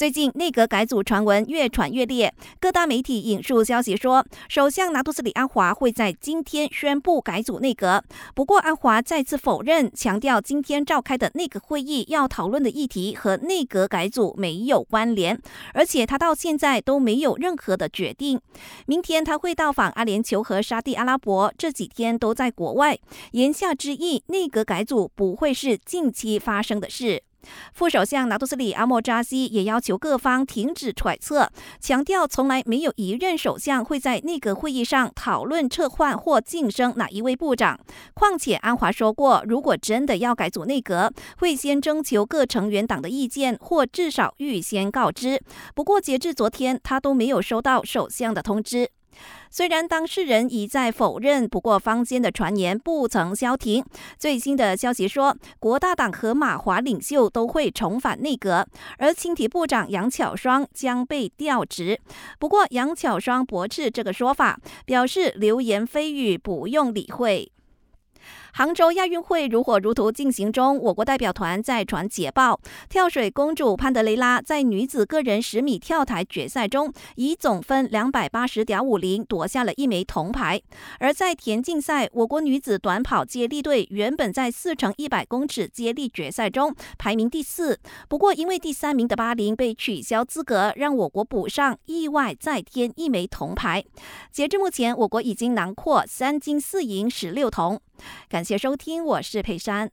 最近内阁改组传闻越传越烈，各大媒体引述消息说，首相拿督斯里安华会在今天宣布改组内阁。不过，阿华再次否认，强调今天召开的内阁会议要讨论的议题和内阁改组没有关联，而且他到现在都没有任何的决定。明天他会到访阿联酋和沙地阿拉伯，这几天都在国外。言下之意，内阁改组不会是近期发生的事。副首相拿督斯里阿莫扎西也要求各方停止揣测，强调从来没有一任首相会在内阁会议上讨论撤换或晋升哪一位部长。况且安华说过，如果真的要改组内阁，会先征求各成员党的意见，或至少预先告知。不过截至昨天，他都没有收到首相的通知。虽然当事人一再否认，不过坊间的传言不曾消停。最新的消息说，国大党和马华领袖都会重返内阁，而青体部长杨巧双将被调职。不过杨巧双驳斥这个说法，表示流言蜚语不用理会。杭州亚运会如火如荼进行中，我国代表团在传捷报，跳水公主潘德雷拉在女子个人十米跳台决赛中，以总分两百八十点五零夺下了一枚铜牌。而在田径赛，我国女子短跑接力队原本在四乘一百公尺接力决赛中排名第四，不过因为第三名的巴林被取消资格，让我国补上，意外再添一枚铜牌。截至目前，我国已经囊括三金四银十六铜。感谢收听，我是佩珊。